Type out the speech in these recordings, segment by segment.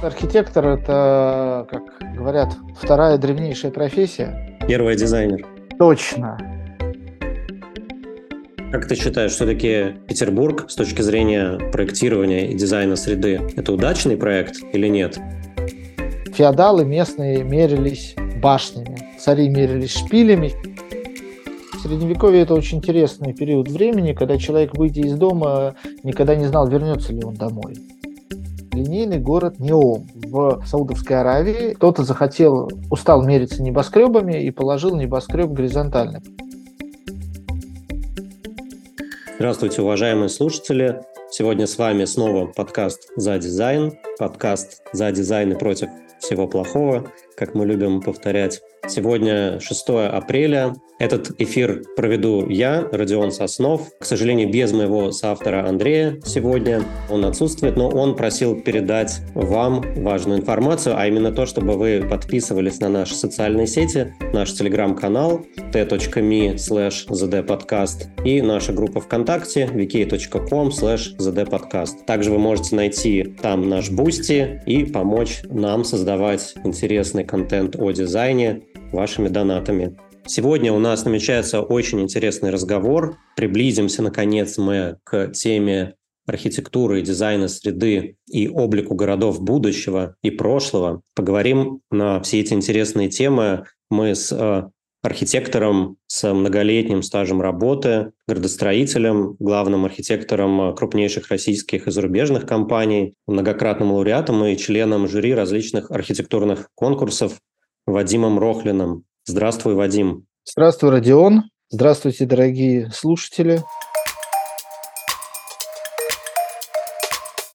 Архитектор – это, как говорят, вторая древнейшая профессия. Первый дизайнер. Точно. Как ты считаешь, все-таки Петербург с точки зрения проектирования и дизайна среды – это удачный проект или нет? Феодалы местные мерились башнями, цари мерились шпилями. В Средневековье это очень интересный период времени, когда человек, выйдя из дома, никогда не знал, вернется ли он домой линейный город Неом в Саудовской Аравии. Кто-то захотел, устал мериться небоскребами и положил небоскреб горизонтально. Здравствуйте, уважаемые слушатели. Сегодня с вами снова подкаст «За дизайн», подкаст «За дизайн и против всего плохого», как мы любим повторять. Сегодня 6 апреля. Этот эфир проведу я, Родион Соснов. К сожалению, без моего соавтора Андрея сегодня. Он отсутствует, но он просил передать вам важную информацию, а именно то, чтобы вы подписывались на наши социальные сети, наш телеграм-канал t.me slash zdpodcast и наша группа ВКонтакте vk.com slash zdpodcast. Также вы можете найти там наш Boosty и помочь нам создавать интересный контент о дизайне вашими донатами. Сегодня у нас намечается очень интересный разговор. Приблизимся, наконец, мы к теме архитектуры дизайна среды и облику городов будущего и прошлого. Поговорим на все эти интересные темы мы с э, архитектором с многолетним стажем работы, градостроителем, главным архитектором крупнейших российских и зарубежных компаний, многократным лауреатом и членом жюри различных архитектурных конкурсов Вадимом Рохлиным. Здравствуй, Вадим. Здравствуй, Родион. Здравствуйте, дорогие слушатели.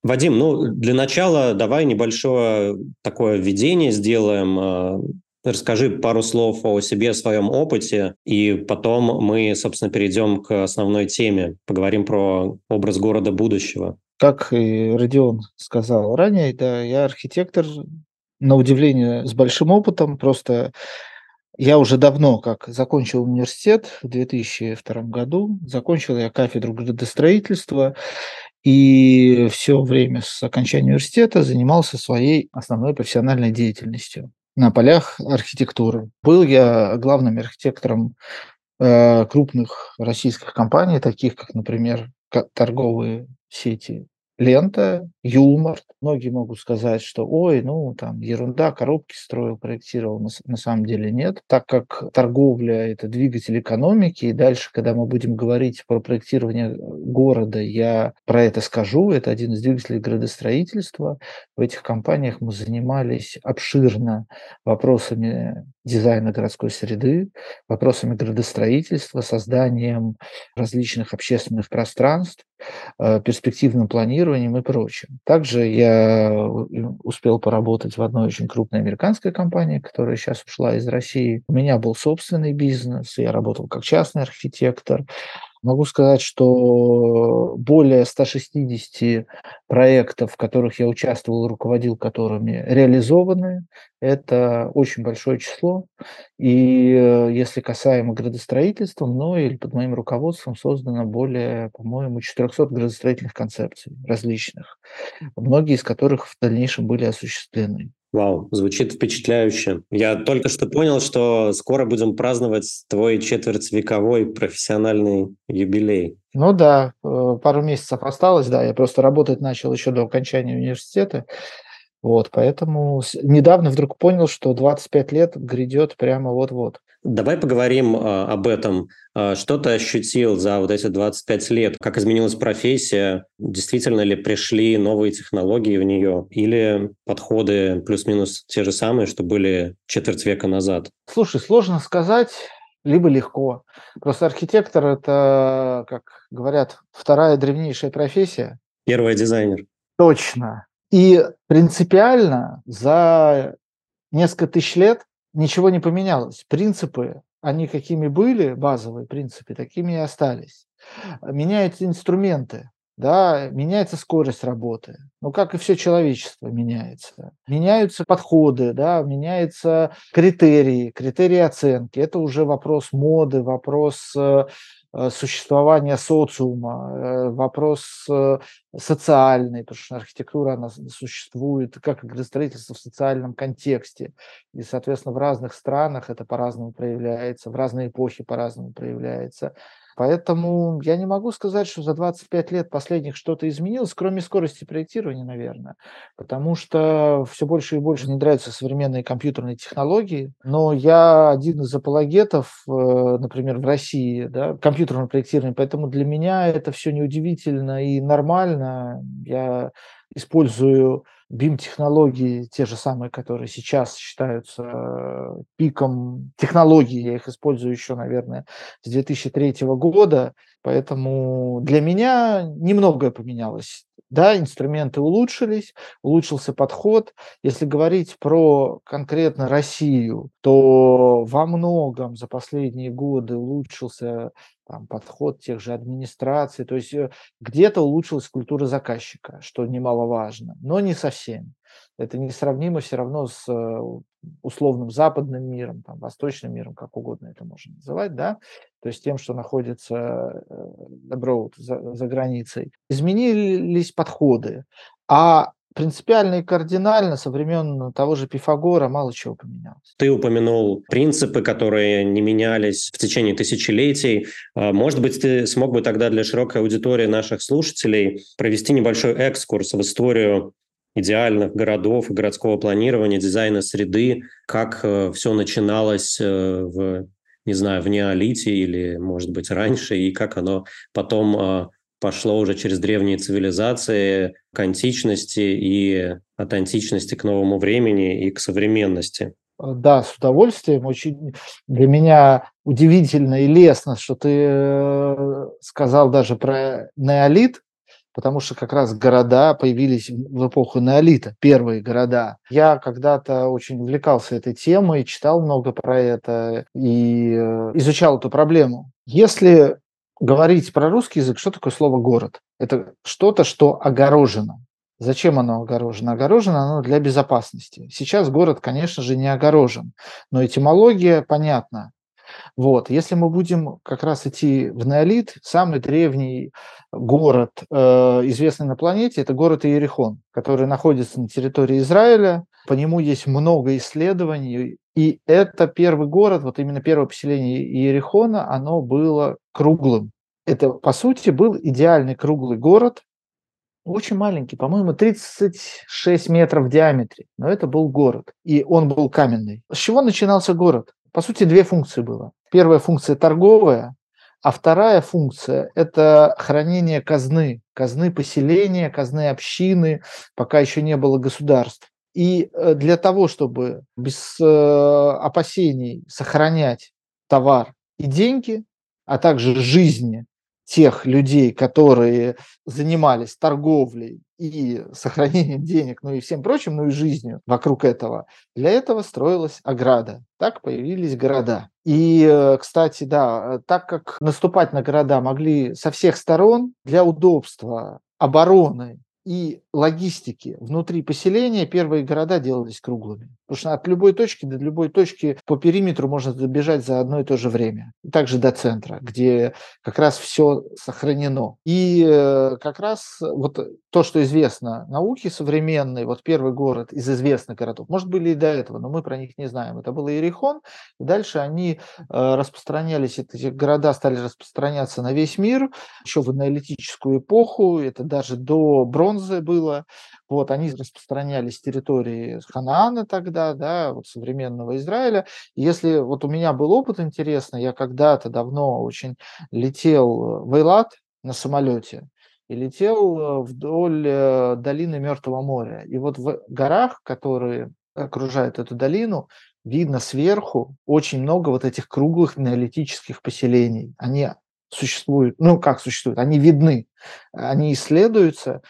Вадим, ну, для начала давай небольшое такое введение сделаем. А, расскажи пару слов о себе, о своем опыте, и потом мы, собственно, перейдем к основной теме. Поговорим про образ города будущего. Как и Родион сказал ранее, да, я архитектор, на удивление, с большим опытом. Просто я уже давно, как закончил университет в 2002 году, закончил я кафедру градостроительства, и все время с окончания университета занимался своей основной профессиональной деятельностью на полях архитектуры. Был я главным архитектором э, крупных российских компаний, таких как, например, торговые сети лента, юмор. Многие могут сказать, что ой, ну там ерунда, коробки строил, проектировал. На, на самом деле нет, так как торговля – это двигатель экономики, и дальше, когда мы будем говорить про проектирование э, города, я про это скажу. Это один из двигателей градостроительства. В этих компаниях мы занимались обширно вопросами дизайна городской среды, вопросами градостроительства, созданием различных общественных пространств, перспективным планированием и прочим. Также я э, успел поработать в одной очень крупной американской компании, которая сейчас ушла из России. У меня был собственный бизнес, я работал как частный архитектор, Могу сказать, что более 160 проектов, в которых я участвовал, руководил которыми, реализованы. Это очень большое число. И э, если касаемо градостроительства, мной или под моим руководством создано более, по-моему, 400 градостроительных концепций различных, многие из которых в дальнейшем были осуществлены. Вау, звучит впечатляюще. Я только что понял, что скоро будем праздновать твой четвертьвековой профессиональный юбилей. Ну да, э, пару месяцев осталось, да, я просто работать начал еще до окончания университета, вот, поэтому недавно вдруг понял, что 25 лет грядет прямо вот-вот. Давай поговорим а, об этом. А, что ты ощутил за вот эти 25 лет? Как изменилась профессия? Действительно ли пришли новые технологии в нее? Или подходы плюс-минус те же самые, что были четверть века назад? Слушай, сложно сказать, либо легко. Просто архитектор – это, как говорят, вторая древнейшая профессия. Первый дизайнер. Точно. И принципиально за несколько тысяч лет ничего не поменялось. Принципы, они какими были, базовые принципы, такими и остались. Меняются инструменты, да, меняется скорость работы, ну, как и все человечество меняется. Меняются подходы, да, меняются критерии, критерии оценки. Это уже вопрос моды, вопрос э, существования социума, э, вопрос социальный, потому что архитектура она существует как градостроительство в социальном контексте. И, соответственно, в разных странах это по-разному проявляется, в разные эпохи по-разному проявляется. Поэтому я не могу сказать, что за 25 лет последних что-то изменилось, кроме скорости проектирования, наверное. Потому что все больше и больше внедряются современные компьютерные технологии. Но я один из апологетов, э, например, в России, да, компьютерного проектирования. Поэтому для меня это все неудивительно и нормально. Я использую BIM-технологии, те же самые, которые сейчас считаются э, пиком технологий, я их использую еще, наверное, с 2003 года, поэтому для меня немногое поменялось. Да, инструменты улучшились, улучшился подход. Если говорить про конкретно Россию, то во многом за последние годы улучшился там, подход тех же администраций. То есть э, где-то улучшилась культура заказчика, что немаловажно, но не совсем. Это несравнимо все равно с э, условным западным миром, там, восточным миром, как угодно это можно называть, да, то есть тем, что находится abroad, э, за, за границей. Изменились подходы, а принципиально и кардинально со времен того же Пифагора мало чего поменялось. Ты упомянул принципы, которые не менялись в течение тысячелетий. А, может быть, ты смог бы тогда для широкой аудитории наших слушателей провести небольшой экскурс в историю идеальных городов и городского планирования, дизайна среды, как э, все начиналось э, в, не знаю, в неолите или, может быть, раньше, и как оно потом а, пошло уже через древние цивилизации к античности и от античности к новому времени и к современности. Да, с удовольствием. Очень для меня удивительно и лестно, что ты э, сказал даже про неолит, потому что как раз города появились в эпоху неолита, первые города. Я когда-то очень увлекался этой темой, читал много про это и э, изучал эту проблему. Если говорить про русский язык, что такое слово «город»? Это что-то, что огорожено. Зачем оно огорожено? Огорожено оно для безопасности. Сейчас город, конечно же, не огорожен, но этимология понятна. Вот. Если мы будем как раз идти в неолит, самый древний город, э, известный на планете, это город Иерихон, который находится на территории Израиля. По нему есть много исследований, и это первый город, вот именно первое поселение Иерихона, оно было круглым. Это, по сути, был идеальный круглый город, очень маленький, по-моему, 36 метров в диаметре, но это был город, и он был каменный. С чего начинался город? По сути, две функции было. Первая функция торговая, а вторая функция – это хранение казны, казны поселения, казны общины, пока еще не было государств. И э, для того, чтобы без э, опасений сохранять товар и деньги, а также жизни тех людей, которые занимались торговлей и сохранением денег, ну и всем прочим, ну и жизнью вокруг этого, для этого строилась ограда. Так появились города. И, э, кстати, да, так как наступать на города могли со всех сторон, для удобства обороны и логистики внутри поселения первые города делались круглыми. Потому что от любой точки до любой точки по периметру можно добежать за одно и то же время. И также до центра, где как раз все сохранено. И э, как раз вот то, что известно науке современной, вот первый город из известных городов, может были и до этого, но мы про них не знаем. Это был Иерихон, и дальше они э, распространялись, эти города стали распространяться на весь мир, еще в аналитическую эпоху, это даже до бронзы было. Вот, они распространялись с территории Ханаана тогда, да, вот современного Израиля. если вот у меня был опыт интересный, я когда-то давно очень летел в Эйлат на самолете, и летел э, вдоль э, долины Мертвого моря. И вот в горах, которые окружают эту долину, видно сверху очень много вот этих круглых неолитических поселений. Они существуют, ну как существуют, они видны, они исследуются,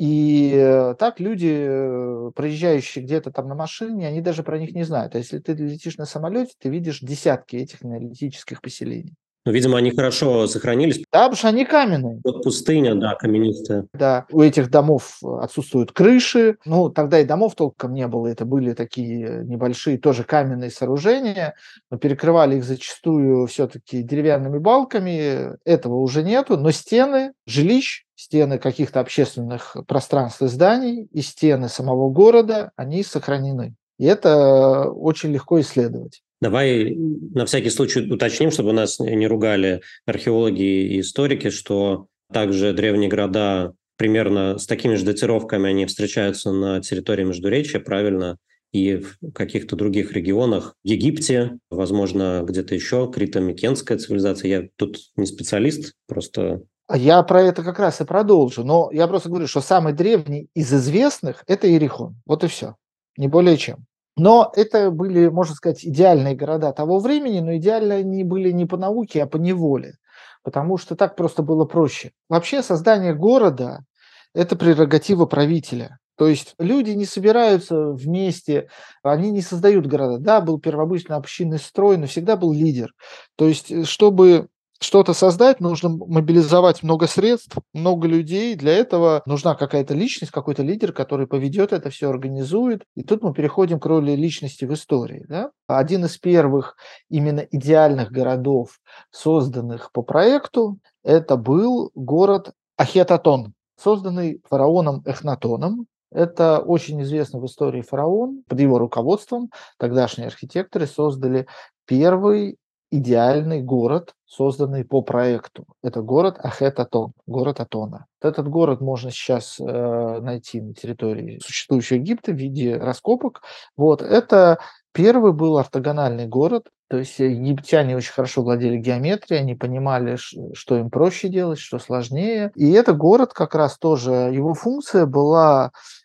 и э, так люди, э, проезжающие где-то там на машине, они даже про них не знают. А если ты летишь на самолете, ты видишь десятки этих аналитических поселений. Ну, видимо, они хорошо сохранились. Да, потому что они каменные. Вот пустыня, да, каменистая. Да, у этих домов отсутствуют крыши. Ну, тогда и домов толком не было. Это были такие небольшие тоже каменные сооружения. Мы перекрывали их зачастую все-таки деревянными балками. Этого уже нету. Но стены жилищ, стены каких-то общественных пространств и зданий и стены самого города, они сохранены. И это очень легко исследовать. Давай на всякий случай уточним, чтобы нас не ругали археологи и историки, что также древние города примерно с такими же датировками они встречаются на территории Междуречия, правильно, и в каких-то других регионах. Египте, возможно, где-то еще, крито-микенская цивилизация. Я тут не специалист, просто я про это как раз и продолжу. Но я просто говорю, что самый древний из известных – это Иерихон. Вот и все. Не более чем. Но это были, можно сказать, идеальные города того времени, но идеально они были не по науке, а по неволе, потому что так просто было проще. Вообще создание города – это прерогатива правителя. То есть люди не собираются вместе, они не создают города. Да, был первобытный общинный строй, но всегда был лидер. То есть, э, чтобы что-то создать, нужно мобилизовать много средств, много людей. Для этого нужна какая-то личность, какой-то лидер, который поведет это все, организует. И тут мы переходим к роли личности в истории. Да? Один из первых именно идеальных городов, созданных по проекту, это был город Ахетатон, созданный фараоном Эхнатоном. Это очень известный в истории фараон. Под его руководством тогдашние архитекторы создали первый идеальный город, созданный по проекту. Это город Ахет-Атон, город Атона. Этот город можно сейчас э, найти на территории существующего Египта в виде раскопок. Вот, это первый был ортогональный город, то есть египтяне очень хорошо владели геометрией, они понимали, что им проще делать, что сложнее. И этот город как раз тоже, его функция была Э,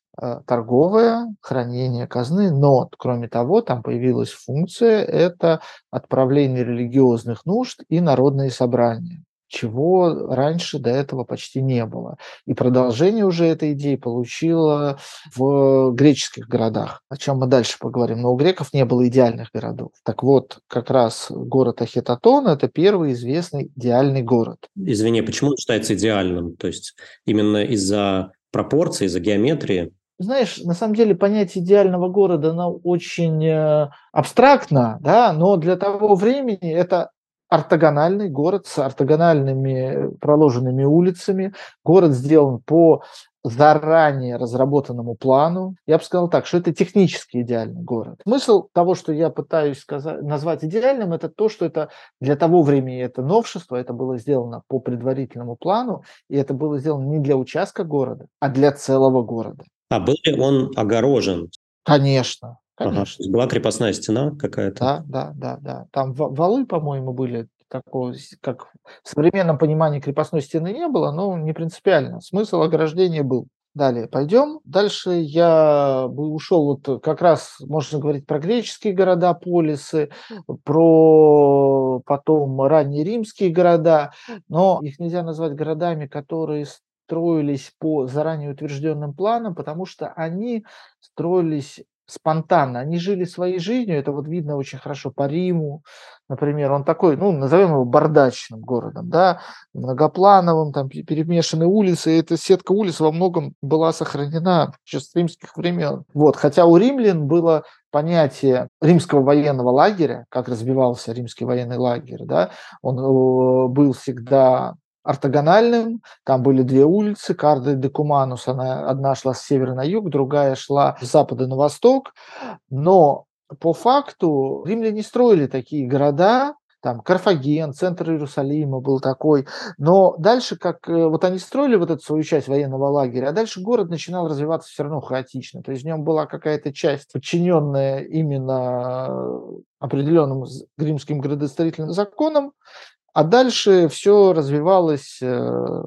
торговое хранение казны, но, кроме того, там появилась функция – это отправление религиозных нужд и народные собрания чего раньше до этого почти не было. И продолжение уже этой идеи получила в греческих городах, о чем мы дальше поговорим. Но у греков не было идеальных городов. Так вот, как раз город Ахетатон – это первый известный идеальный город. Извини, почему он считается идеальным? То есть именно из-за пропорций, из-за геометрии? Знаешь, на самом деле понятие идеального города, оно очень э, абстрактно, да, но для того времени это ортогональный город с ортогональными проложенными улицами. Город сделан по заранее разработанному плану. Я бы сказал так, что это технически идеальный город. Смысл того, что я пытаюсь сказать, назвать идеальным, это то, что это для того времени это новшество, это было сделано по предварительному плану, и это было сделано не для участка города, а для целого города. А был ли он огорожен? Конечно, конечно. Ага, была крепостная стена какая-то? Да, да, да, да. Там валы, по-моему, были такого, как в современном понимании крепостной стены не было, но не принципиально. Смысл ограждения был. Далее пойдем. Дальше я бы ушел вот как раз, можно говорить про греческие города, полисы, про потом ранние римские города, но их нельзя назвать городами, которые строились по заранее утвержденным планам, потому что они строились спонтанно, они жили своей жизнью, это вот видно очень хорошо по Риму, например, он такой, ну, назовем его бардачным городом, да, многоплановым, там перемешанные улицы, и эта сетка улиц во многом была сохранена еще с римских времен. Вот, хотя у римлян было понятие римского военного лагеря, как разбивался римский военный лагерь, да, он э, был всегда ортогональным. Там были две улицы, Карда де Куманус, она, одна шла с севера на юг, другая шла с запада на восток. Но по факту римляне строили такие города, там Карфаген, центр Иерусалима был такой. Но дальше, как э, вот они строили вот эту свою часть военного лагеря, а дальше город начинал развиваться все равно хаотично. То есть в нем была какая-то часть, подчиненная именно определенным римским градостроительным законам, а дальше все развивалось э,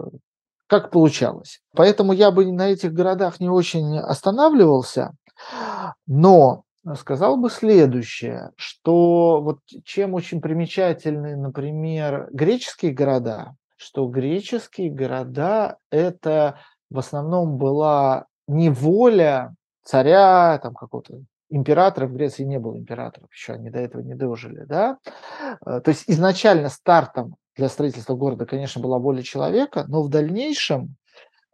как получалось. Поэтому я бы на этих городах не очень останавливался, но сказал бы следующее, что вот чем очень примечательны, например, греческие города, что греческие города это в основном была не воля царя, там какого-то императоров, в Греции не было императоров, еще они до этого не дожили, да. Э, то есть изначально стартом для строительства города, конечно, была воля человека, но в дальнейшем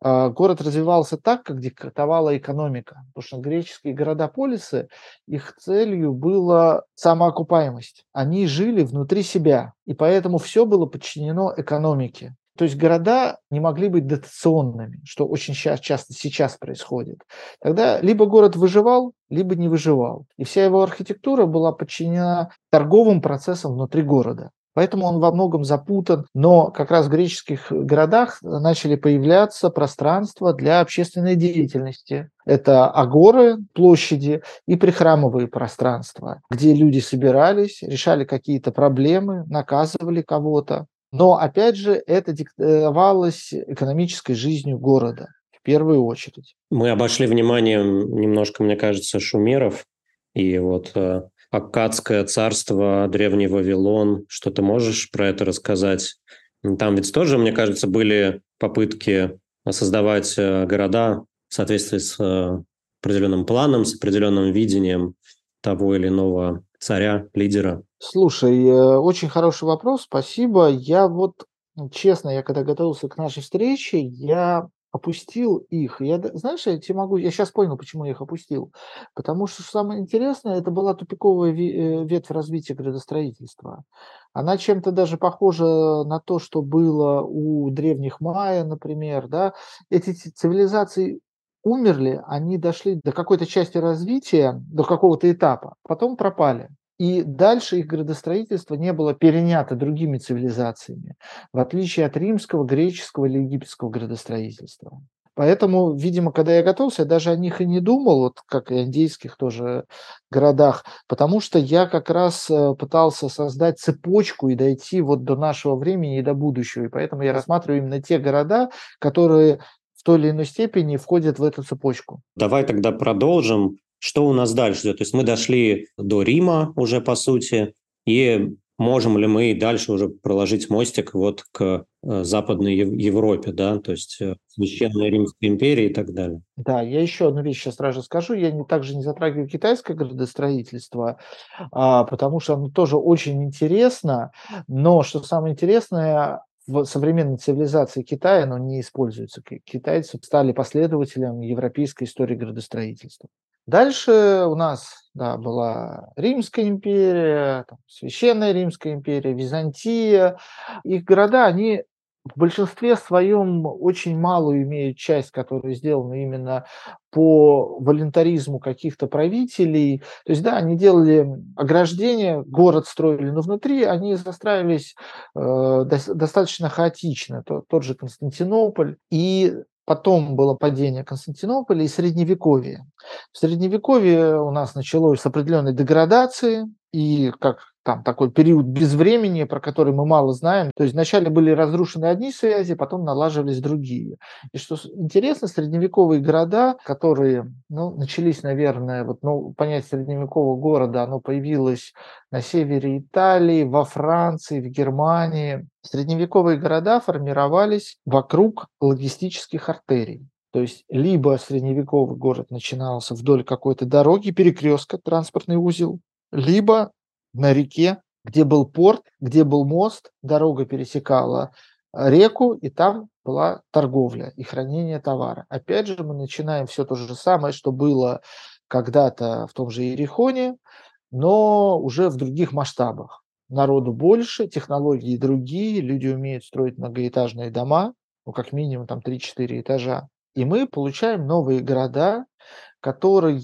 а, город развивался так, как диктовала экономика. Потому что греческие города-полисы, их целью была самоокупаемость. Они жили внутри себя, и поэтому все было подчинено экономике. То есть города не могли быть дотационными, что очень часто сейчас происходит. Тогда либо город выживал, либо не выживал. И вся его архитектура была подчинена торговым процессам внутри города. Поэтому он во многом запутан. Но как раз в греческих городах начали появляться пространства для общественной деятельности. Это агоры, площади и прихрамовые пространства, где люди собирались, решали какие-то проблемы, наказывали кого-то. Но, опять же, это диктовалось экономической жизнью города в первую очередь. Мы обошли вниманием немножко, мне кажется, шумеров. И вот э, Аккадское царство, Древний Вавилон. Что ты можешь про это рассказать? Там ведь тоже, мне кажется, были попытки создавать э, города в соответствии с э, определенным планом, с определенным видением того или иного царя, лидера. Слушай, э, очень хороший вопрос, спасибо. Я вот, честно, я когда готовился к нашей встрече, я опустил их. Я, знаешь, я тебе могу, я сейчас понял, почему я их опустил. Потому что самое интересное, это была тупиковая э, ветвь развития градостроительства. Она чем-то даже похожа на то, что было у древних майя, например. Да? Эти цивилизации умерли, они дошли до какой-то части развития, до какого-то этапа, потом пропали. И дальше их градостроительство не было перенято другими цивилизациями, в отличие от римского, греческого или египетского градостроительства. Поэтому, видимо, когда я готовился, я даже о них и не думал, вот как и о индейских тоже городах, потому что я как раз э, пытался создать цепочку и дойти вот до нашего времени и до будущего. И поэтому я рассматриваю именно те города, которые в той или иной степени входят в эту цепочку. Давай тогда продолжим что у нас дальше? То есть мы дошли до Рима уже, по сути, и можем ли мы дальше уже проложить мостик вот к э, Западной Европе, да, то есть э, Священной Римской империи и так далее. Да, я еще одну вещь сейчас сразу скажу. Я не, также не затрагиваю китайское градостроительство, а, потому что оно тоже очень интересно, но что самое интересное, в современной цивилизации Китая оно не используется. Китайцы стали последователями европейской истории градостроительства. Дальше у нас да, была Римская империя, там, Священная Римская империя, Византия. Их города, они в большинстве своем очень малую имеют часть, которая сделана именно по волонтаризму каких-то правителей. То есть, да, они делали ограждение, город строили, но внутри они застраивались э, достаточно хаотично. Тот, тот же Константинополь. И Потом было падение Константинополя и Средневековье. В Средневековье у нас началось с определенной деградации, и как там такой период безвремени, про который мы мало знаем. То есть вначале были разрушены одни связи, потом налаживались другие. И что интересно, средневековые города, которые ну, начались, наверное, вот, ну, понятие средневекового города, оно появилось на севере Италии, во Франции, в Германии. Средневековые города формировались вокруг логистических артерий. То есть либо средневековый город начинался вдоль какой-то дороги, перекрестка, транспортный узел, либо на реке, где был порт, где был мост, дорога пересекала э, реку, и там была торговля и хранение товара. Опять же, мы начинаем все то же самое, что было когда-то в том же Иерихоне, но уже в других масштабах. Народу больше, технологии другие, люди умеют строить многоэтажные дома, ну, как минимум там 3-4 этажа. И мы получаем новые города, которые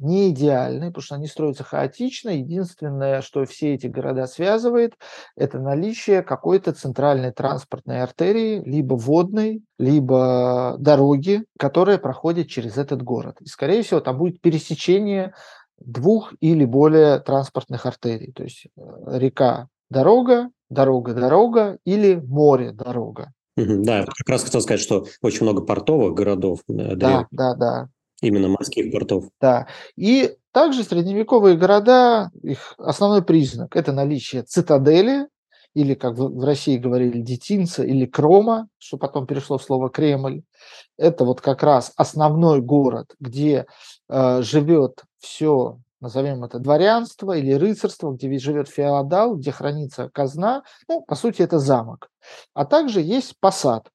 не идеальны, потому что они строятся хаотично. Единственное, что все эти города связывает, это наличие какой-то центральной транспортной артерии, либо водной, либо дороги, которая проходит через этот город. И, скорее всего, там будет пересечение двух или более транспортных артерий. То есть э, река – дорога, дорога-дорога или море-дорога. Да, как раз хотел сказать, что очень много портовых городов. Да, да, да. Именно морских портов. Да. И также средневековые города, их основной признак – это наличие цитадели, или, как в России говорили, детинца или крома, что потом перешло в слово Кремль. Это вот как раз основной город, где э, живет все назовем это дворянство или рыцарство, где ведь живет феодал, где хранится казна. Ну, по сути, это замок. А также есть посад.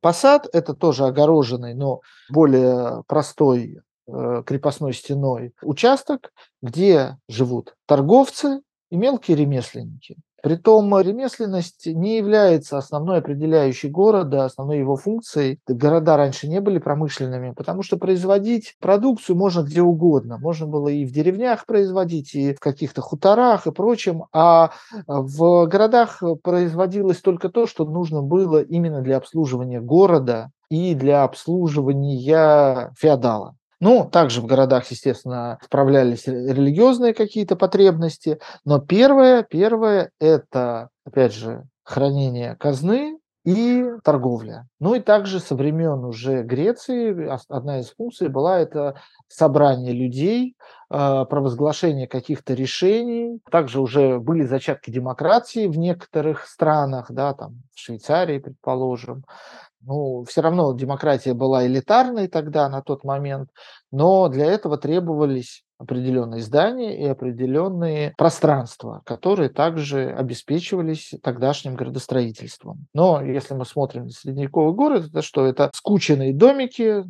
Посад – это тоже огороженный, но более простой э, крепостной стеной участок, где живут торговцы и мелкие ремесленники. Притом ремесленность не является основной определяющей города, основной его функцией. Города раньше не были промышленными, потому что производить продукцию можно где угодно. Можно было и в деревнях производить, и в каких-то хуторах и прочем. А в городах производилось только то, что нужно было именно для обслуживания города и для обслуживания феодала. Ну, также в городах, естественно, справлялись религиозные какие-то потребности, но первое, первое – это, опять же, хранение казны, и торговля. Ну и также со времен уже Греции одна из функций была это собрание людей, а, провозглашение каких-то решений. Также уже были зачатки демократии в некоторых странах, да, там в Швейцарии, предположим ну, все равно демократия была элитарной тогда, на тот момент, но для этого требовались определенные здания и определенные пространства, которые также обеспечивались тогдашним градостроительством. Но если мы смотрим на средневековый город, это что? Это скученные домики,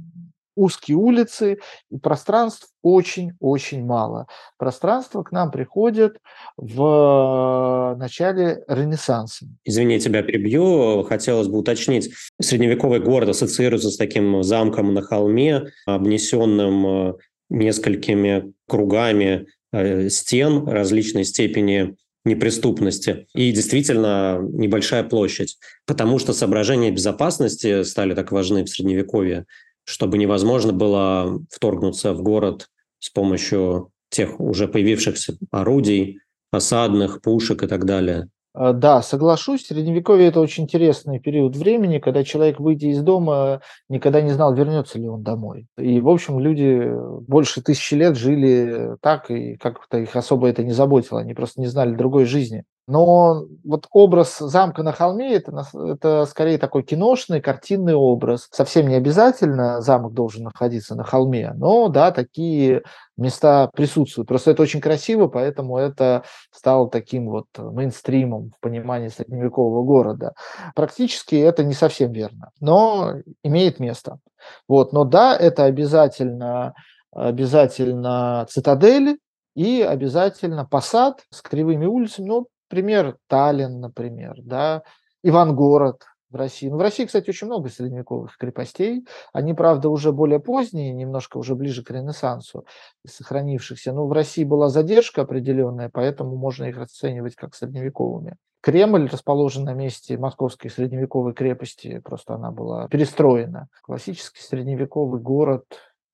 узкие улицы, и пространств очень-очень мало. Пространство к нам приходит в начале Ренессанса. Извини, тебя перебью. Хотелось бы уточнить. Средневековый город ассоциируется с таким замком на холме, обнесенным э, несколькими кругами э, стен различной степени неприступности. И действительно небольшая площадь. Потому что соображения безопасности стали так важны в Средневековье чтобы невозможно было вторгнуться в город с помощью тех уже появившихся орудий, осадных, пушек и так далее. А, да, соглашусь. Средневековье – это очень интересный период времени, когда человек, выйдя из дома, никогда не знал, вернется ли он домой. И, в общем, люди больше тысячи лет жили так, и как-то их особо это не заботило. Они просто не знали другой жизни. Но вот образ замка на холме это, это скорее такой киношный, картинный образ. Совсем не обязательно замок должен находиться на холме, но да, такие места присутствуют. Просто это очень красиво, поэтому это стало таким вот мейнстримом в понимании средневекового города. Практически это не совсем верно, но имеет место. Вот, но да, это обязательно, обязательно цитадели, и обязательно посад с кривыми улицами. Ну, Пример Таллин, например, да, Ивангород в России. Ну, в России, кстати, очень много средневековых крепостей. Они, правда, уже более поздние, немножко уже ближе к Ренессансу сохранившихся. Но в России была задержка определенная, поэтому можно их оценивать как средневековыми. Кремль расположен на месте московской средневековой крепости, просто она была перестроена. Классический средневековый город,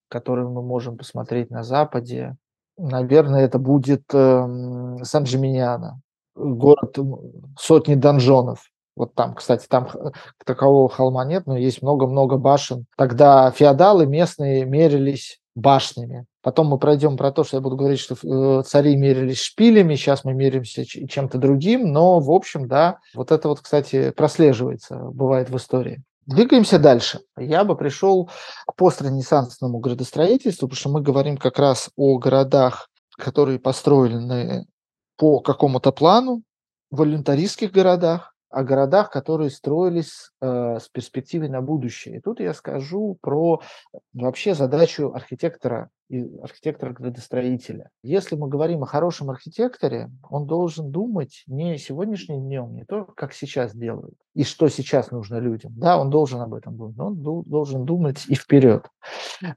который мы можем посмотреть на Западе, наверное, это будет э, Сан-Джиминьяно город сотни донжонов. Вот там, кстати, там такового холма нет, но есть много-много башен. Тогда феодалы местные мерились башнями. Потом мы пройдем про то, что я буду говорить, что э, цари мерились шпилями, сейчас мы меряемся чем-то другим, но, в общем, да, вот это вот, кстати, прослеживается, бывает в истории. Двигаемся дальше. Я бы пришел к постренессансному градостроительству, потому что мы говорим как раз о городах, которые построены по какому-то плану в волюнтаристских городах, о городах, которые строились э, с перспективой на будущее. И тут я скажу про э, вообще задачу архитектора и архитектора-градостроителя. Если мы говорим о хорошем архитекторе, он должен думать не сегодняшним днем, не то, как сейчас делают, и что сейчас нужно людям. Да, он должен об этом думать, но он должен думать и вперед.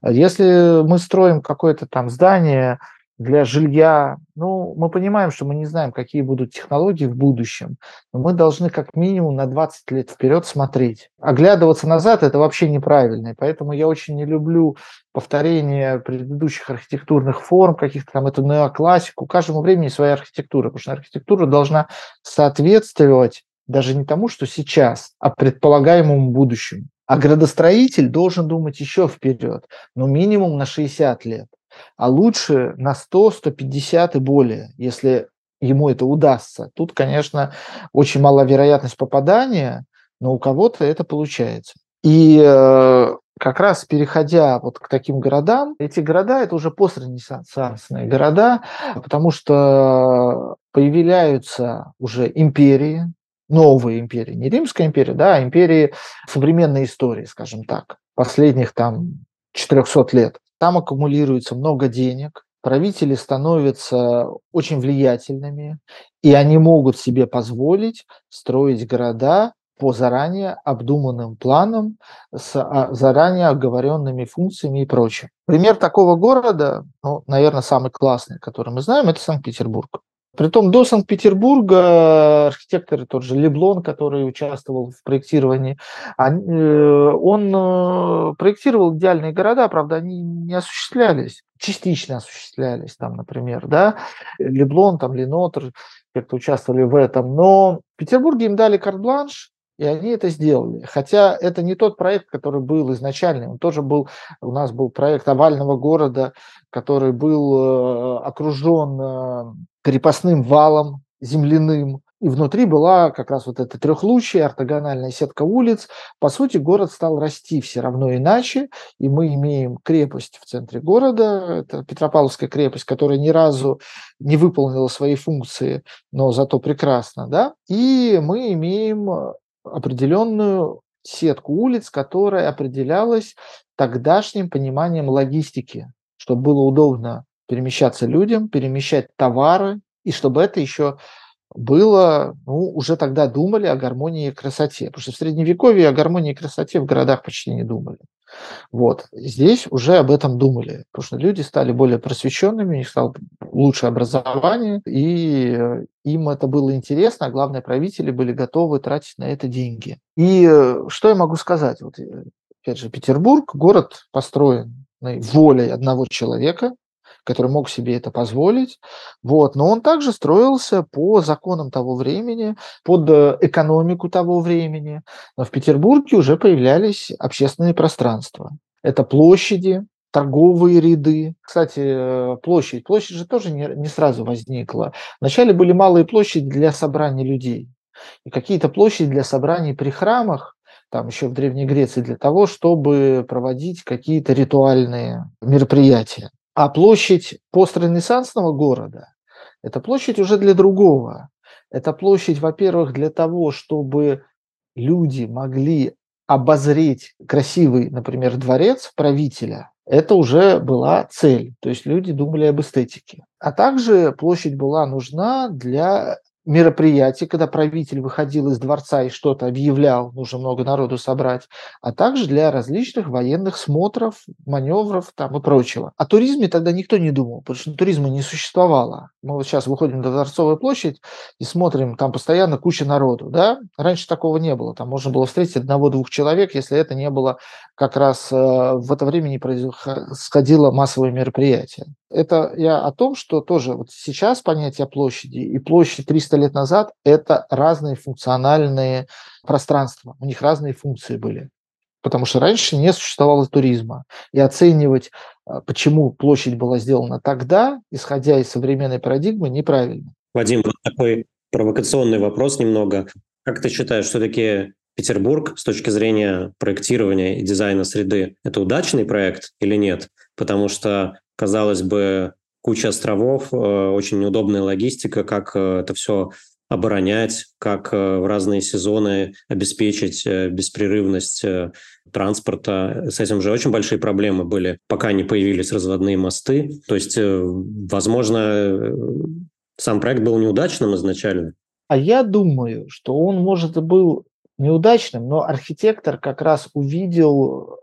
Если мы строим какое-то там здание, для жилья. Ну, мы понимаем, что мы не знаем, какие будут технологии в будущем, но мы должны как минимум на 20 лет вперед смотреть. Оглядываться назад – это вообще неправильно, и поэтому я очень не люблю повторение предыдущих архитектурных форм, каких-то там, эту неоклассику. Каждому времени своя архитектура, потому что архитектура должна соответствовать даже не тому, что сейчас, а предполагаемому будущему. А градостроитель должен думать еще вперед, ну минимум на 60 лет а лучше на 100, 150 и более, если ему это удастся. Тут, конечно, очень мала вероятность попадания, но у кого-то это получается. И э, как раз переходя вот к таким городам, эти города – это уже постренессансные города, потому что появляются уже империи, новые империи, не Римская империя, да, а империи современной истории, скажем так, последних там 400 лет. Там аккумулируется много денег, правители становятся очень влиятельными, и они могут себе позволить строить города по заранее обдуманным планам, с а, заранее оговоренными функциями и прочим. Пример такого города, ну, наверное, самый классный, который мы знаем, это Санкт-Петербург. Притом до Санкт-Петербурга архитектор тот же Леблон, который участвовал в проектировании, э, он э, проектировал идеальные города, правда, они не осуществлялись, частично осуществлялись там, например, да, Леблон, там, Ленотр как-то участвовали в этом, но в Петербурге им дали карт-бланш, и они это сделали. Хотя это не тот проект, который был изначально. Он тоже был, у нас был проект овального города, который был э, окружен крепостным валом земляным. И внутри была как раз вот эта трехлучья ортогональная сетка улиц. По сути, город стал расти все равно иначе, и мы имеем крепость в центре города, это Петропавловская крепость, которая ни разу не выполнила свои функции, но зато прекрасно, да, и мы имеем определенную сетку улиц, которая определялась тогдашним пониманием логистики, чтобы было удобно перемещаться людям, перемещать товары, и чтобы это еще было, ну, уже тогда думали о гармонии и красоте, потому что в Средневековье о гармонии и красоте в городах почти не думали. Вот. Здесь уже об этом думали, потому что люди стали более просвещенными, у них стало лучше образование, и э, им это было интересно, а главное, правители были готовы тратить на это деньги. И э, что я могу сказать? Вот, э, опять же, Петербург, город построен волей одного человека, который мог себе это позволить. Вот. Но он также строился по законам того времени, под э, экономику того времени. Но в Петербурге уже появлялись общественные пространства. Это площади, торговые ряды. Кстати, э, площадь. Площадь же тоже не, не сразу возникла. Вначале были малые площади для собрания людей. И какие-то площади для собраний при храмах, там еще в Древней Греции, для того, чтобы проводить какие-то ритуальные мероприятия. А площадь постренессансного города – это площадь уже для другого. Это площадь, во-первых, для того, чтобы люди могли обозреть красивый, например, дворец правителя, это уже была цель. То есть люди думали об эстетике. А также площадь была нужна для мероприятий, когда правитель выходил из дворца и что-то объявлял, нужно много народу собрать, а также для различных военных смотров, маневров там и прочего. О туризме тогда никто не думал, потому что туризма не существовало. Мы вот сейчас выходим на Дворцовую площадь и смотрим, там постоянно куча народу, да? Раньше такого не было, там можно было встретить одного-двух человек, если это не было как раз э, в это время не происходило массовое мероприятие. Это я о том, что тоже вот сейчас понятие площади и площадь 300 лет назад – это разные функциональные пространства, у них разные функции были. Потому что раньше не существовало туризма. И оценивать, э, почему площадь была сделана тогда, исходя из современной парадигмы, неправильно. Вадим, вот такой провокационный вопрос немного. Как ты считаешь, что такие Петербург с точки зрения проектирования и дизайна среды – это удачный проект или нет? Потому что, казалось бы, куча островов, э, очень неудобная логистика, как э, это все оборонять, как э, в разные сезоны обеспечить беспрерывность транспорта. С этим же очень большие проблемы были, пока не появились разводные мосты. То есть, возможно, сам проект был неудачным изначально. А я думаю, что он, может, и был неудачным, но архитектор как раз увидел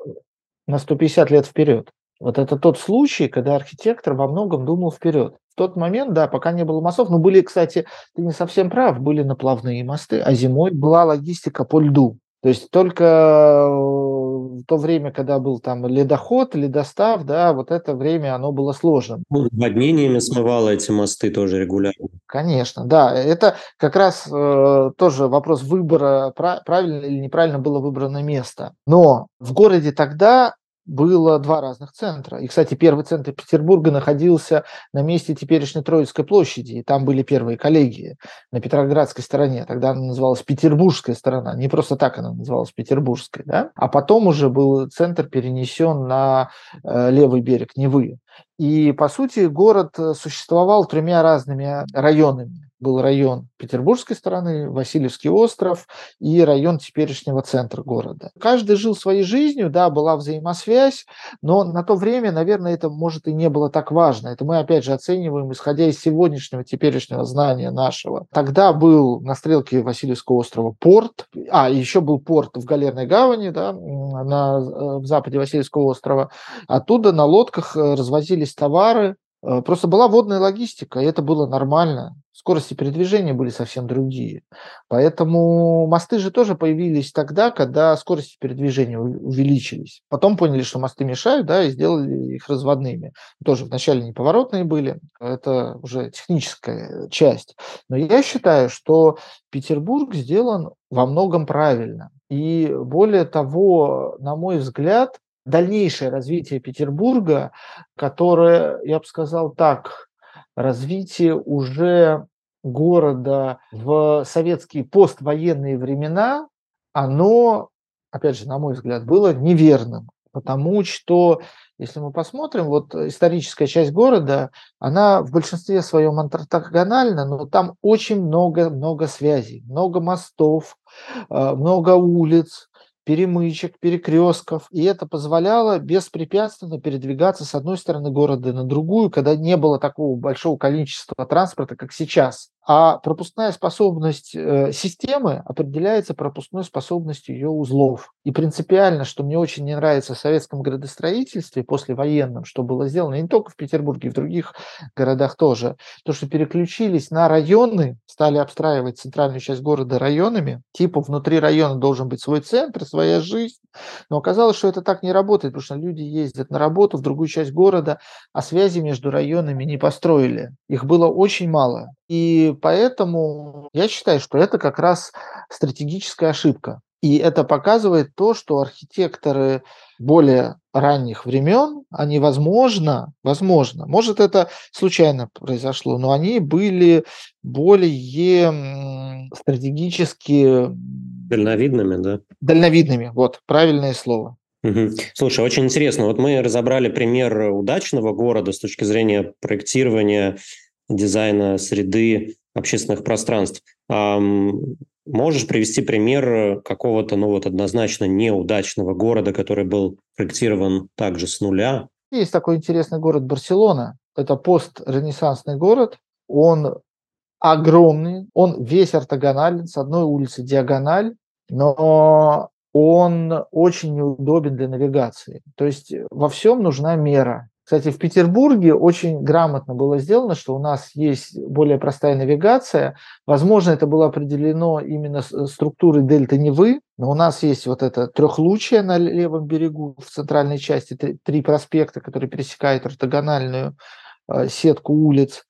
на 150 лет вперед. Вот это тот случай, когда архитектор во многом думал вперед. В тот момент, да, пока не было мостов, но были, кстати, ты не совсем прав, были наплавные мосты, а зимой была логистика по льду. То есть только э, в то время, когда был там ледоход, ледостав, да, вот это время, оно было сложным. Ну, наводнениями смывало эти мосты тоже регулярно. Конечно, да. Это как раз э, тоже вопрос выбора, правильно или неправильно было выбрано место. Но в городе тогда было два разных центра. И, кстати, первый центр Петербурга находился на месте теперешней Троицкой площади, и там были первые коллегии на Петроградской стороне. Тогда она называлась Петербургская сторона, не просто так она называлась Петербургской. Да? А потом уже был центр перенесен на э, левый берег Невы. И, по сути, город э, существовал тремя разными районами был район петербургской стороны, Васильевский остров и район теперешнего центра города. Каждый жил своей жизнью, да, была взаимосвязь, но на то время, наверное, это, может, и не было так важно. Это мы, опять же, оцениваем, исходя из сегодняшнего, теперешнего знания нашего. Тогда был на стрелке Васильевского острова порт, а, еще был порт в Галерной гавани, да, на, э, в западе Васильевского острова. Оттуда на лодках э, развозились товары, Просто была водная логистика, и это было нормально скорости передвижения были совсем другие. Поэтому мосты же тоже появились тогда, когда скорости передвижения увеличились. Потом поняли, что мосты мешают, да, и сделали их разводными. Тоже вначале не поворотные были, это уже техническая часть. Но я считаю, что Петербург сделан во многом правильно. И более того, на мой взгляд, дальнейшее развитие Петербурга, которое, я бы сказал так, развитие уже города в советские поствоенные времена, оно, опять же, на мой взгляд, было неверным. Потому что, если мы посмотрим, вот историческая часть города, она в большинстве своем антропогональна, но там очень много-много связей, много мостов, э, много улиц, перемычек, перекрестков, и это позволяло беспрепятственно передвигаться с одной стороны города на другую, когда не было такого большого количества транспорта, как сейчас. А пропускная способность э, системы определяется пропускной способностью ее узлов. И принципиально, что мне очень не нравится в советском градостроительстве послевоенном, что было сделано не только в Петербурге, и в других городах тоже, то, что переключились на районы, стали обстраивать центральную часть города районами, типа внутри района должен быть свой центр, своя жизнь. Но оказалось, что это так не работает, потому что люди ездят на работу в другую часть города, а связи между районами не построили. Их было очень мало. И поэтому я считаю, что это как раз стратегическая ошибка. И это показывает то, что архитекторы более ранних времен, они, возможно, возможно, может это случайно произошло, но они были более стратегически... Дальновидными, да? Дальновидными, вот, правильное слово. Угу. Слушай, очень интересно. Вот мы разобрали пример удачного города с точки зрения проектирования дизайна среды общественных пространств. Можешь привести пример какого-то, ну вот однозначно неудачного города, который был проектирован также с нуля? Есть такой интересный город Барселона. Это пост-ренессансный город. Он огромный, он весь ортогонален, с одной улицы диагональ, но он очень неудобен для навигации. То есть во всем нужна мера. Кстати, в Петербурге очень грамотно было сделано, что у нас есть более простая навигация. Возможно, это было определено именно структурой дельты Невы, но у нас есть вот это трехлучие на левом берегу в центральной части, три проспекта, которые пересекают ортогональную э, сетку улиц.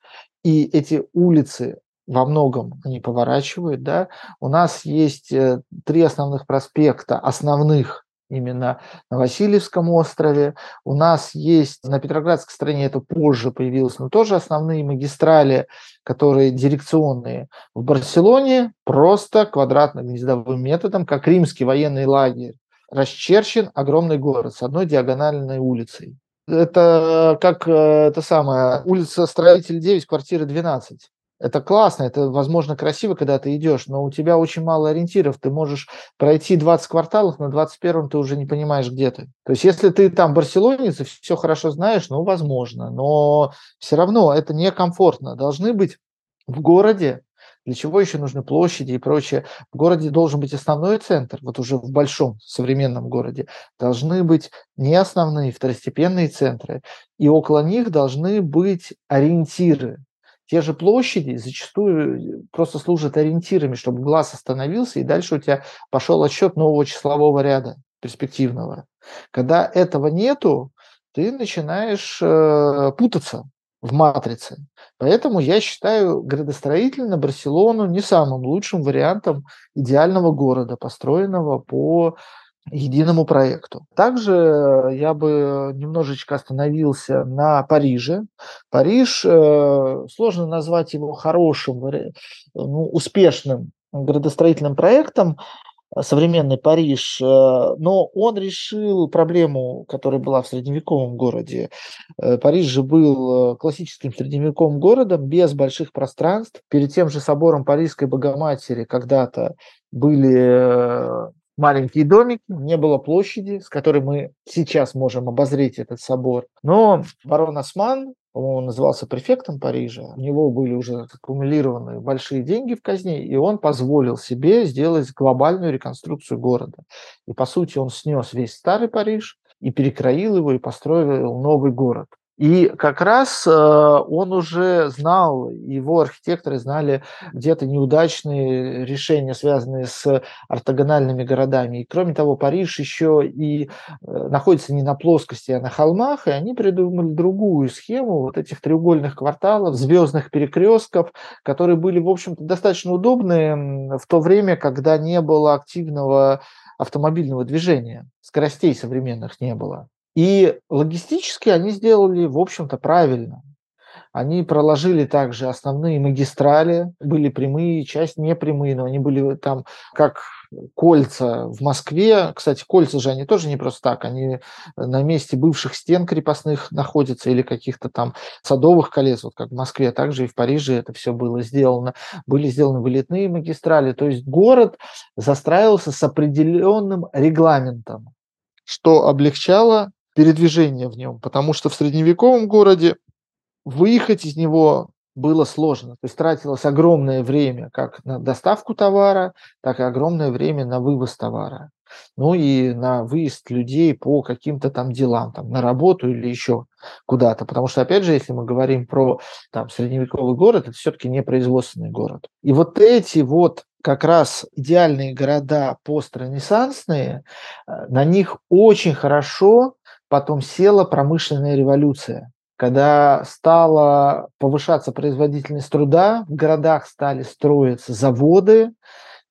И эти улицы во многом они поворачивают, да. У нас есть э, три основных проспекта, основных именно на Васильевском острове. У нас есть на Петроградской стороне, это позже появилось, но тоже основные магистрали, которые дирекционные. В Барселоне просто квадратно-гнездовым методом, как римский военный лагерь, расчерчен огромный город с одной диагональной улицей. Это как э, это самое, улица Строитель 9, квартира 12 это классно, это, возможно, красиво, когда ты идешь, но у тебя очень мало ориентиров. Ты можешь пройти 20 кварталов, на 21-м ты уже не понимаешь, где ты. То есть, если ты там барселонец и все хорошо знаешь, ну, возможно, но все равно это некомфортно. Должны быть в городе, для чего еще нужны площади и прочее. В городе должен быть основной центр, вот уже в большом современном городе. Должны быть не основные, второстепенные центры. И около них должны быть ориентиры. Те же площади зачастую э, просто служат ориентирами, чтобы глаз остановился, и дальше у тебя пошел отсчет нового числового ряда перспективного. Когда этого нету, ты начинаешь э, путаться в матрице. Поэтому я считаю градостроительно Барселону не самым лучшим вариантом идеального города, построенного по единому проекту. Также я бы немножечко остановился на Париже. Париж, э, сложно назвать его хорошим, ну, успешным градостроительным проектом, Э, современный Париж, э, но он решил проблему, которая была в средневековом городе. Э, Париж же был классическим средневековым городом без больших пространств. Перед тем же собором Парижской Богоматери когда-то были маленькие домики, не было площади, с которой мы сейчас можем обозреть этот собор. Но барон Осман по-моему, назывался префектом Парижа, у него были уже аккумулированы большие деньги в казне, и он позволил себе сделать глобальную реконструкцию города. И, по сути, он снес весь старый Париж и перекроил его и построил новый город. И как раз э, он уже знал, его архитекторы знали где-то неудачные решения, связанные с ортогональными городами. И кроме того, Париж еще и э, находится не на плоскости, а на холмах, и они придумали другую схему вот этих треугольных кварталов, звездных перекрестков, которые были, в общем-то, достаточно удобны в то время, когда не было активного автомобильного движения, скоростей современных не было. И логистически они сделали, в общем-то, правильно. Они проложили также основные магистрали, были прямые, часть непрямые, но они были там как кольца в Москве. Кстати, кольца же они тоже не просто так, они на месте бывших стен крепостных находятся или каких-то там садовых колец, вот как в Москве, также и в Париже это все было сделано. Были сделаны вылетные магистрали, то есть город застраивался с определенным регламентом, что облегчало передвижение в нем, потому что в средневековом городе выехать из него было сложно. То есть тратилось огромное время как на доставку товара, так и огромное время на вывоз товара. Ну и на выезд людей по каким-то там делам, там, на работу или еще куда-то. Потому что, опять же, если мы говорим про там, средневековый город, это все-таки не производственный город. И вот эти вот как раз идеальные города постранессансные, э, на них очень хорошо потом села промышленная революция, когда стала повышаться производительность труда, в городах стали строиться заводы,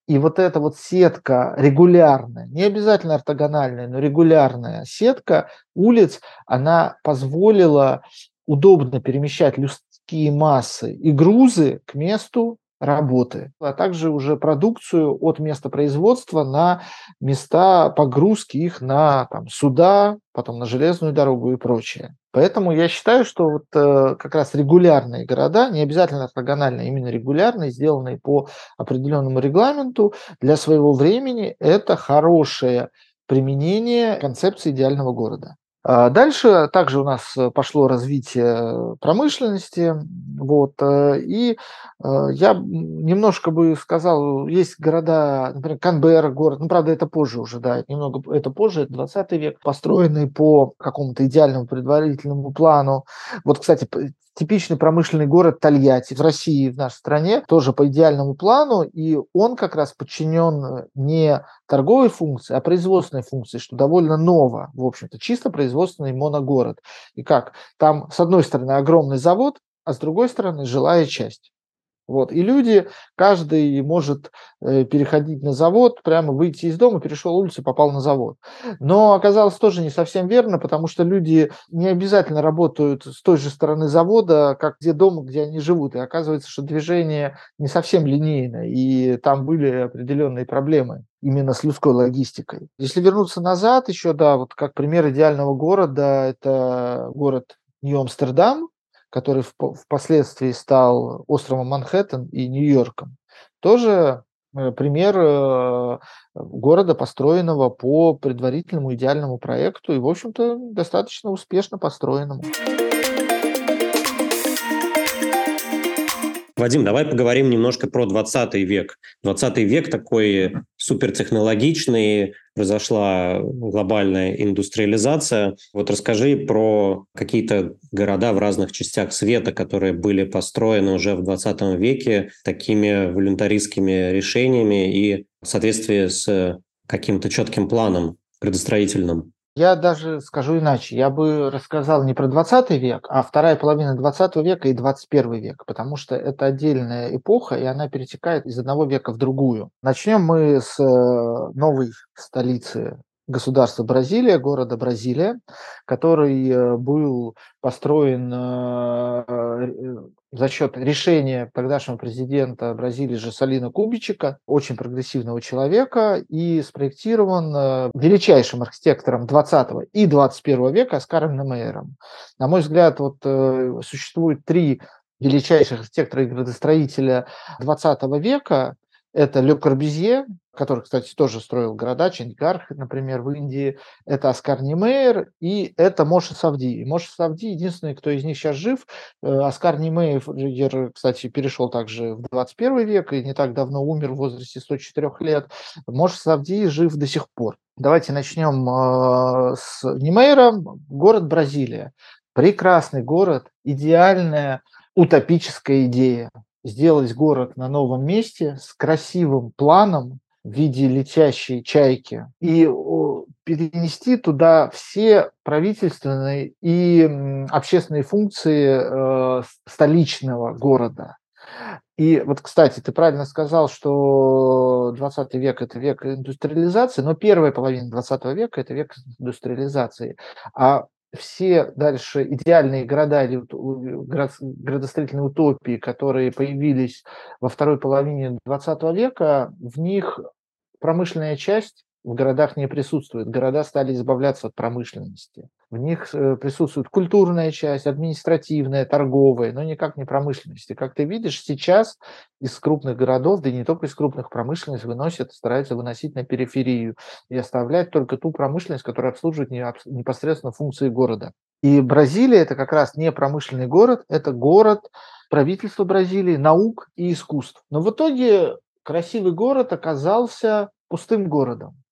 и вот эта вот сетка регулярная, не обязательно ортогональная, но регулярная сетка улиц, она позволила удобно перемещать людские массы и грузы к месту работы, а также уже продукцию от места производства на места погрузки их на там, суда, потом на железную дорогу и прочее. Поэтому я считаю, что вот э, как раз регулярные города, не обязательно ортогональные, именно регулярные, сделанные по определенному регламенту для своего времени, это хорошее применение концепции идеального города. А дальше также у нас э, пошло развитие промышленности, вот, э, и э, я немножко бы сказал, есть города, например, Канберра город, ну, правда, это позже уже, да, немного это позже, это 20 век, построенный по какому-то идеальному предварительному плану. Вот, кстати, типичный промышленный город Тольятти в России, в нашей стране, тоже по идеальному плану, и он как раз подчинен не торговой функции, а производственной функции, что довольно ново, в общем-то, чисто производственный моногород. И как? Там, с одной стороны, огромный завод, а с другой стороны, жилая часть. Вот. И люди, каждый может э, переходить на завод, прямо выйти из дома, перешел улицу, попал на завод. Но оказалось тоже не совсем верно, потому что люди не обязательно работают с той же стороны завода, как где дома, где они живут. И оказывается, что движение не совсем линейное, и там были определенные проблемы именно с людской логистикой. Если вернуться назад, еще, да, вот как пример идеального города, это город Нью-Амстердам, который впоследствии стал островом Манхэттен и Нью-Йорком, тоже э, пример э, города, построенного по предварительному идеальному проекту и, в общем-то, достаточно успешно построенному. Вадим, давай поговорим немножко про 20 век. 20 век такой супертехнологичный, произошла глобальная индустриализация. Вот расскажи про какие-то города в разных частях света, которые были построены уже в 20 веке такими волюнтаристскими решениями и в соответствии с каким-то четким планом градостроительным. Я даже скажу иначе. Я бы рассказал не про 20 век, а вторая половина 20 века и 21 век, потому что это отдельная эпоха, и она перетекает из одного века в другую. Начнем мы с э, новой столицы государства Бразилия, города Бразилия, который э, был построен э, за счет решения тогдашнего президента Бразилии Жасалина Кубичика, очень прогрессивного человека, и спроектирован величайшим архитектором 20 и 21 века Оскаром Немейером. На мой взгляд, вот существует три величайших архитектора и градостроителя 20 века. Это Ле Корбюзье, который, кстати, тоже строил города, Чингарх, например, в Индии, это Оскар Немейер и это Моша Савди. И Моша Савди единственный, кто из них сейчас жив. Э, Оскар Немейер, кстати, перешел также в 21 век и не так давно умер в возрасте 104 лет. Моша Савди жив до сих пор. Давайте начнем э, с Немейра. Город Бразилия. Прекрасный город, идеальная утопическая идея сделать город на новом месте с красивым планом, в виде летящей чайки и перенести туда все правительственные и общественные функции э, столичного города. И вот, кстати, ты правильно сказал, что 20 век – это век индустриализации, но первая половина 20 века – это век индустриализации. А все дальше идеальные города или градостроительные утопии, которые появились во второй половине 20 века, в них промышленная часть в городах не присутствует. Города стали избавляться от промышленности. В них э, присутствует культурная часть, административная, торговая, но никак не промышленность. И как ты видишь, сейчас из крупных городов, да и не только из крупных промышленность выносят, стараются выносить на периферию и оставлять только ту промышленность, которая обслуживает непосредственно функции города. И Бразилия – это как раз не промышленный город, это город правительства Бразилии, наук и искусств. Но в итоге красивый город оказался пустым городом,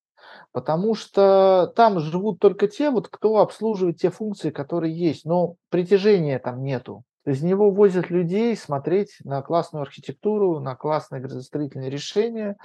потому что там живут только те, вот, кто обслуживает те функции, которые есть, но притяжения там нету. Из него возят людей смотреть на классную архитектуру, на классные градостроительные решения,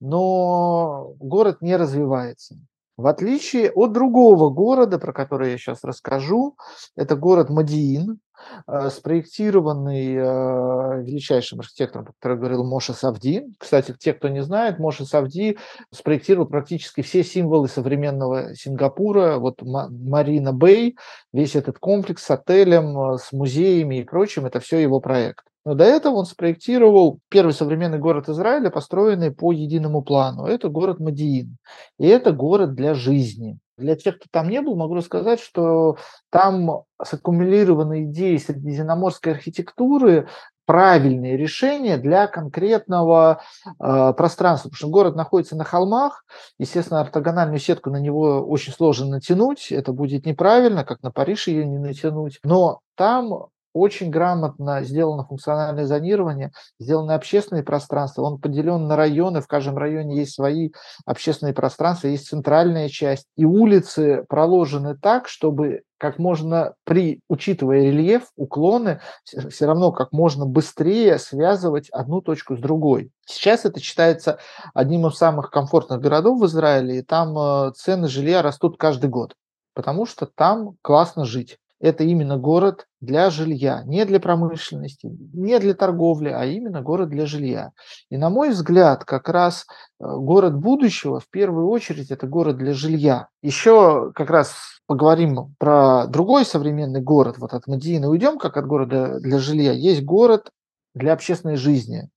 но город не развивается. В отличие от другого города, про который я сейчас расскажу, это город Мадиин, э, спроектированный э, величайшим архитектором, про который говорил Моша Савди. Кстати, те, кто не знает, Моша Савди спроектировал практически все символы современного Сингапура, вот Марина Бэй, весь этот комплекс с отелем, э, с музеями и прочим, это все его проект. Но до этого он спроектировал первый современный город Израиля, построенный по единому плану. Это город Мадиин. И это город для жизни. Для тех, кто там не был, могу рассказать, что там саккумулированы идеи средиземноморской архитектуры, правильные решения для конкретного э, пространства. Потому что город находится на холмах, естественно, ортогональную сетку на него очень сложно натянуть, это будет неправильно, как на Париж ее не натянуть. Но там очень грамотно сделано функциональное зонирование, сделаны общественные пространства. Он поделен на районы, в каждом районе есть свои общественные пространства, есть центральная часть. И улицы проложены так, чтобы как можно, при, учитывая рельеф, уклоны, все равно как можно быстрее связывать одну точку с другой. Сейчас это считается одним из самых комфортных городов в Израиле, и там э, цены жилья растут каждый год, потому что там классно жить это именно город для жилья, не для промышленности, не для торговли, а именно город для жилья. И на мой взгляд, как раз э, город будущего в первую очередь это город для жилья. Еще как раз поговорим про другой современный город, вот от Мадиина уйдем, как от города для жилья. Есть город для общественной жизни.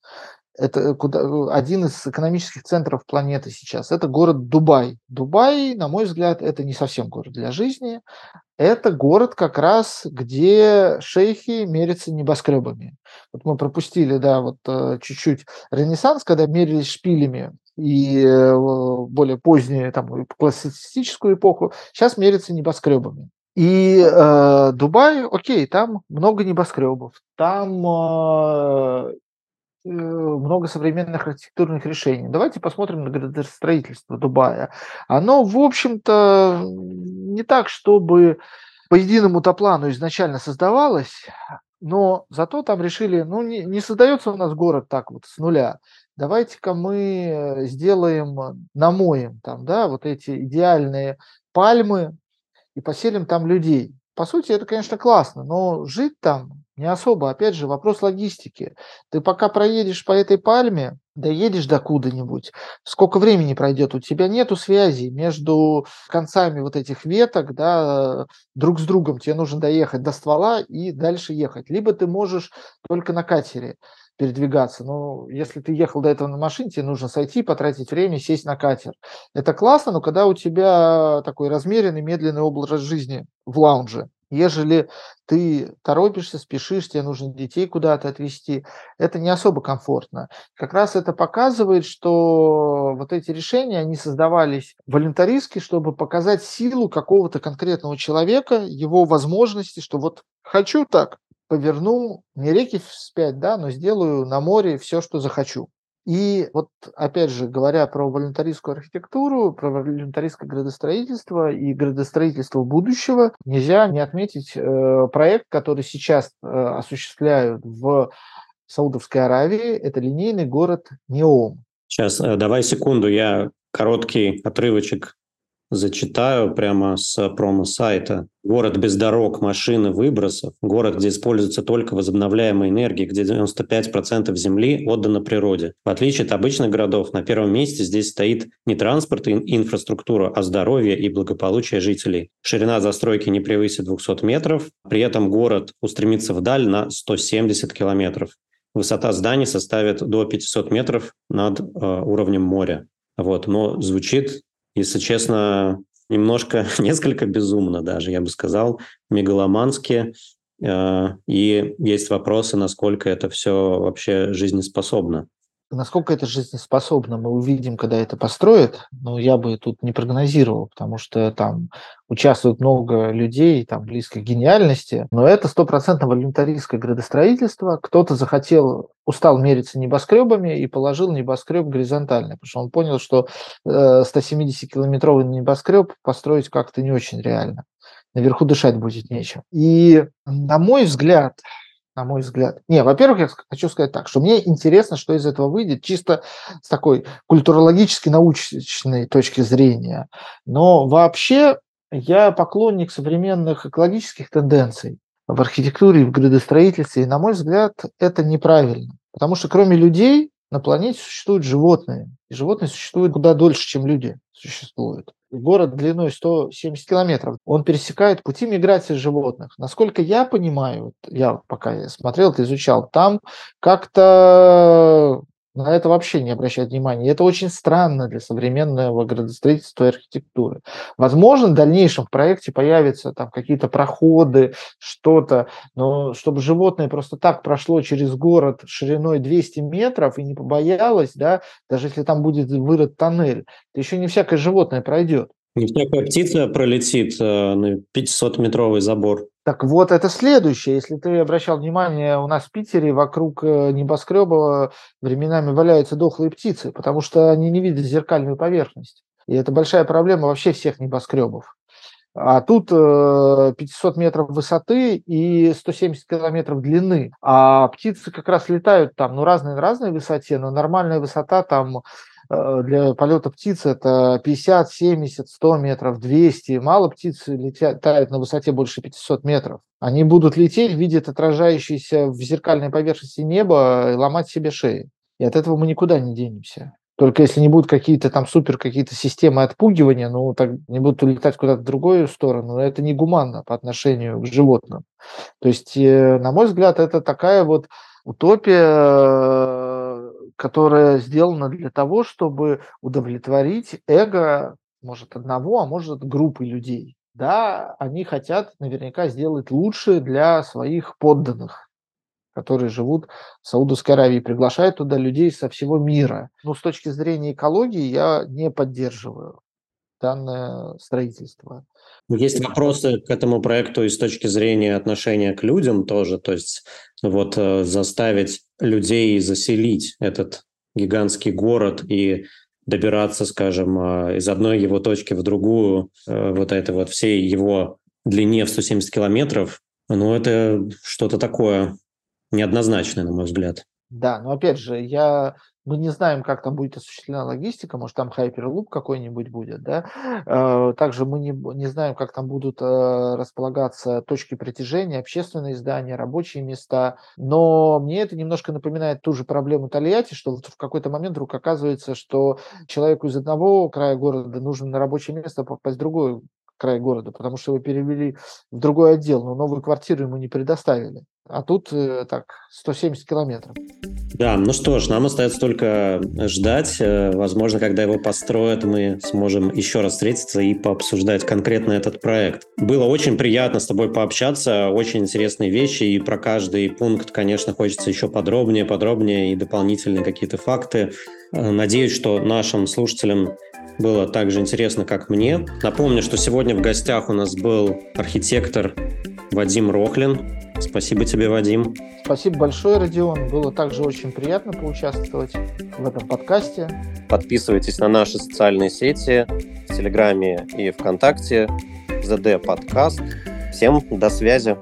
Это куда, один из экономических центров планеты сейчас. Это город Дубай. Дубай, на мой взгляд, это не совсем город для жизни это город как раз, где шейхи мерятся небоскребами. Вот мы пропустили, да, вот э, чуть-чуть Ренессанс, когда мерились шпилями, и э, более позднюю там классицистическую эпоху, сейчас мерятся небоскребами. И э, Дубай, окей, там много небоскребов, там э, Э, много современных архитектурных решений. Давайте посмотрим на градостроительство Дубая. Оно, в общем-то, не так, чтобы по единому топлану изначально создавалось, но зато там решили, ну, не, не создается у нас город так вот с нуля. Давайте-ка мы сделаем, намоем там, да, вот эти идеальные пальмы и поселим там людей. По сути, это, конечно, классно, но жить там Не особо. Опять же, вопрос логистики. Ты пока проедешь по этой пальме, доедешь до куда-нибудь, сколько времени пройдет? У тебя нету связи между концами вот этих веток, да, друг с другом. Тебе нужно доехать до ствола и дальше ехать. Либо ты можешь только на катере передвигаться. Но если ты ехал до этого на машине, тебе нужно сойти, потратить время, сесть на катер. Это классно, но когда у тебя такой размеренный, медленный образ жизни в лаунже, ежели ты торопишься, спешишь, тебе нужно детей куда-то отвезти, это не особо комфортно. Как раз это показывает, что вот эти решения, они создавались волонтаристски, чтобы показать силу какого-то конкретного человека, его возможности, что вот хочу так, поверну не реки вспять, да, но сделаю на море все, что захочу. И вот, опять же, говоря про волонтаристскую архитектуру, про волонтаристское градостроительство и градостроительство будущего, нельзя не отметить э, проект, который сейчас э, осуществляют в Саудовской Аравии. Это линейный город Неом. Сейчас, э, давай секунду, я короткий отрывочек Зачитаю прямо с промо-сайта. Город без дорог, машины, выбросов. Город, где используется только возобновляемая энергия, где 95% земли отдано природе. В отличие от обычных городов, на первом месте здесь стоит не транспорт и инфраструктура, а здоровье и благополучие жителей. Ширина застройки не превысит 200 метров. При этом город устремится вдаль на 170 километров. Высота зданий составит до 500 метров над э, уровнем моря. Вот, но звучит если честно, немножко, несколько безумно даже, я бы сказал, мегаломански. Э, и есть вопросы, насколько это все вообще жизнеспособно. Насколько это жизнеспособно, мы увидим, когда это построят. Но я бы тут не прогнозировал, потому что там участвует много людей, там близко к гениальности. Но это стопроцентно волюнтаристское градостроительство. Кто-то захотел, устал мериться небоскребами и положил небоскреб горизонтально, потому что он понял, что 170-километровый э, небоскреб построить как-то не очень реально наверху дышать будет нечем. И, на мой взгляд, на мой взгляд. Не, во-первых, я хочу сказать так, что мне интересно, что из этого выйдет, чисто с такой культурологически научной точки зрения. Но вообще я поклонник современных экологических тенденций в архитектуре в градостроительстве. И, на мой взгляд, это неправильно. Потому что кроме людей на планете существуют животные. И животные существуют куда дольше, чем люди существуют город длиной 170 километров, он пересекает пути миграции животных. Насколько я понимаю, я пока смотрел, изучал, там как-то на это вообще не обращать внимания. И это очень странно для современного градостроительства и архитектуры. Возможно, в дальнейшем в проекте появятся там какие-то проходы, что-то, но чтобы животное просто так прошло через город шириной 200 метров и не побоялось, да, даже если там будет вырыт тоннель, то еще не всякое животное пройдет. Не всякая птица пролетит э, на 500-метровый забор. Так вот, это следующее. Если ты обращал внимание, у нас в Питере вокруг э, небоскреба временами валяются дохлые птицы, потому что они не видят зеркальную поверхность. И это большая проблема вообще всех небоскребов. А тут 500 э, метров высоты и 170 километров длины. А птицы как раз летают там, ну, разные на разной высоте, но нормальная высота там для полета птиц это 50, 70, 100 метров, 200. Мало птиц летают на высоте больше 500 метров. Они будут лететь, видят отражающееся в зеркальной поверхности неба и ломать себе шеи. И от этого мы никуда не денемся. Только если не будут какие-то там супер какие-то системы отпугивания, ну, так не будут улетать куда-то в другую сторону, это не гуманно по отношению к животным. То есть, э, на мой взгляд, это такая вот утопия которая сделана для того, чтобы удовлетворить эго, может, одного, а может, группы людей. Да, они хотят наверняка сделать лучше для своих подданных, которые живут в Саудовской Аравии, приглашают туда людей со всего мира. Но с точки зрения экологии я не поддерживаю данное строительство. Есть вопросы к этому проекту и с точки зрения отношения к людям тоже, то есть вот э, заставить людей заселить этот гигантский город и добираться, скажем, э, из одной его точки в другую, э, вот это вот всей его длине в 170 километров, ну это что-то такое неоднозначное, на мой взгляд. Да, но опять же, я Мы не знаем, как там будет осуществлена логистика, может, там хайперлуп какой-нибудь будет, да. Э, также мы не, не знаем, как там будут э, располагаться точки притяжения, общественные здания, рабочие места. Но мне это немножко напоминает ту же проблему Тольятти, что в какой-то момент вдруг оказывается, что человеку из одного края города нужно на рабочее место попасть в другой край города, потому что его перевели в другой отдел, но новую квартиру ему не предоставили. А тут э, так 170 километров. Да, ну что ж, нам остается только ждать. Э, возможно, когда его построят, мы сможем еще раз встретиться и пообсуждать конкретно этот проект. Было очень приятно с тобой пообщаться, очень интересные вещи, и про каждый пункт, конечно, хочется еще подробнее, подробнее и дополнительные какие-то факты. Э, надеюсь, что нашим слушателям было так же интересно, как мне. Напомню, что сегодня в гостях у нас был архитектор Вадим Рохлин. Спасибо тебе, Вадим. Спасибо большое, Родион. Было также очень приятно поучаствовать в этом подкасте. Подписывайтесь на наши социальные сети в Телеграме и ВКонтакте. ЗД подкаст. Всем до связи.